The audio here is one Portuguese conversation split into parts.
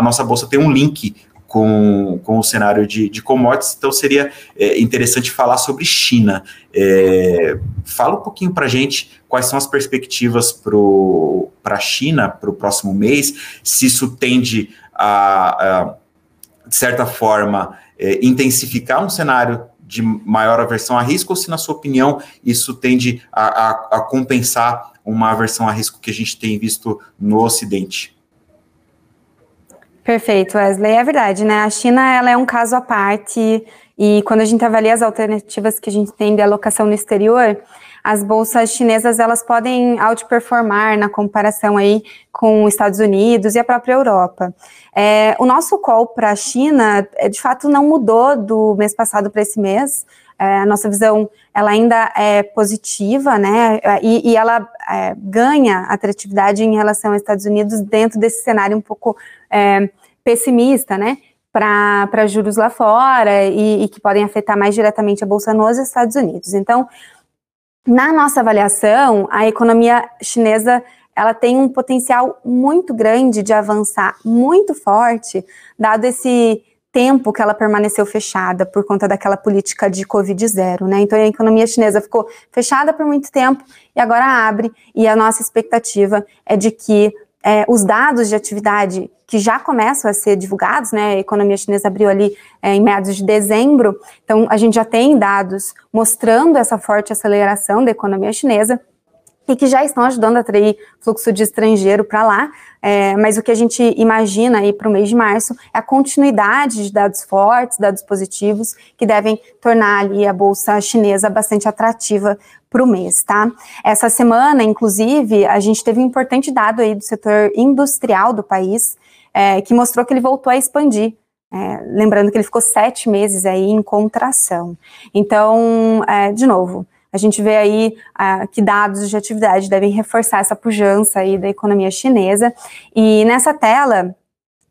a nossa bolsa tem um link com, com o cenário de, de commodities, então seria é, interessante falar sobre China. É, fala um pouquinho para a gente quais são as perspectivas para a China para o próximo mês, se isso tende a, a de certa forma, é, intensificar um cenário de maior aversão a risco, ou se, na sua opinião, isso tende a, a, a compensar uma aversão a risco que a gente tem visto no Ocidente? Perfeito, Wesley. É verdade, né? A China ela é um caso à parte e quando a gente avalia as alternativas que a gente tem de alocação no exterior, as bolsas chinesas elas podem outperformar na comparação aí com os Estados Unidos e a própria Europa. É, o nosso call para a China, é, de fato, não mudou do mês passado para esse mês. É, a nossa visão ela ainda é positiva, né? E, e ela é, ganha atratividade em relação aos Estados Unidos dentro desse cenário um pouco é, pessimista, né? Para juros lá fora e, e, que podem afetar mais diretamente a bolsa nos Estados Unidos. Então, na nossa avaliação, a economia chinesa ela tem um potencial muito grande de avançar muito forte, dado esse tempo que ela permaneceu fechada por conta daquela política de Covid zero, né? Então a economia chinesa ficou fechada por muito tempo e agora abre, e a nossa expectativa é de que é, os dados de atividade que já começam a ser divulgados, né? A economia chinesa abriu ali é, em meados de dezembro, então a gente já tem dados mostrando essa forte aceleração da economia chinesa e que já estão ajudando a atrair fluxo de estrangeiro para lá, é, mas o que a gente imagina aí para o mês de março é a continuidade de dados fortes, dados positivos, que devem tornar ali a bolsa chinesa bastante atrativa para o mês, tá? Essa semana, inclusive, a gente teve um importante dado aí do setor industrial do país, é, que mostrou que ele voltou a expandir. É, lembrando que ele ficou sete meses aí em contração. Então, é, de novo, a gente vê aí ah, que dados de atividade devem reforçar essa pujança aí da economia chinesa. E nessa tela,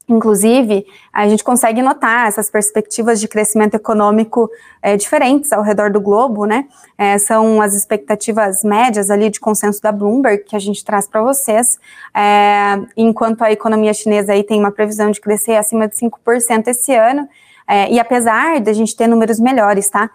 Inclusive, a gente consegue notar essas perspectivas de crescimento econômico é, diferentes ao redor do globo, né? É, são as expectativas médias ali de consenso da Bloomberg que a gente traz para vocês, é, enquanto a economia chinesa aí tem uma previsão de crescer acima de 5% esse ano, e apesar de a gente ter números melhores, tá?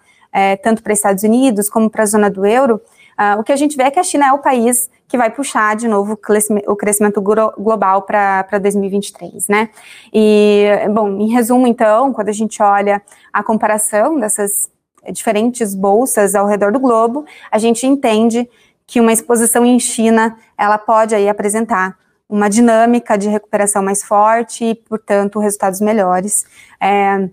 Tanto para Estados Unidos como para a zona do euro, Uh, o que a gente vê é que a China é o país que vai puxar de novo o crescimento global para 2023, né? E, bom, em resumo, então, quando a gente olha a comparação dessas diferentes bolsas ao redor do globo, a gente entende que uma exposição em China, ela pode aí apresentar uma dinâmica de recuperação mais forte e, portanto, resultados melhores. É,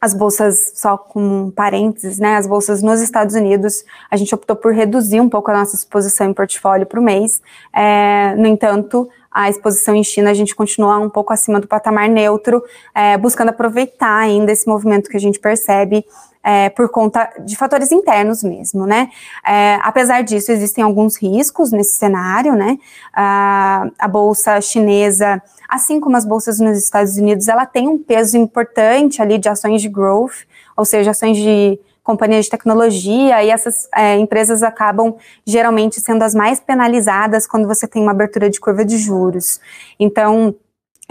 as bolsas, só com parênteses, né, as bolsas nos Estados Unidos, a gente optou por reduzir um pouco a nossa exposição em portfólio para o mês. É, no entanto, a exposição em China, a gente continua um pouco acima do patamar neutro, é, buscando aproveitar ainda esse movimento que a gente percebe é, por conta de fatores internos mesmo, né? É, apesar disso, existem alguns riscos nesse cenário, né? A, a bolsa chinesa, assim como as bolsas nos Estados Unidos, ela tem um peso importante ali de ações de growth, ou seja, ações de companhias de tecnologia, e essas é, empresas acabam geralmente sendo as mais penalizadas quando você tem uma abertura de curva de juros. Então,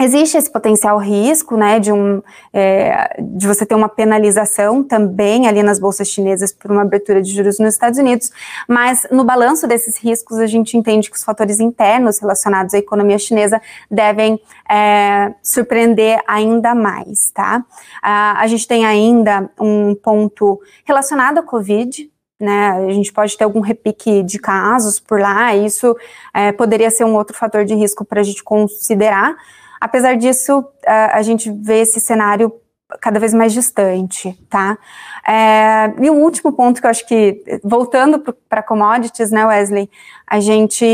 Existe esse potencial risco, né, de, um, é, de você ter uma penalização também ali nas bolsas chinesas por uma abertura de juros nos Estados Unidos, mas no balanço desses riscos a gente entende que os fatores internos relacionados à economia chinesa devem é, surpreender ainda mais, tá? a gente tem ainda um ponto relacionado à Covid, né, a gente pode ter algum repique de casos por lá, isso é, poderia ser um outro fator de risco para a gente considerar, Apesar disso, a, a gente vê esse cenário cada vez mais distante, tá? É, e o último ponto que eu acho que, voltando para commodities, né, Wesley, a gente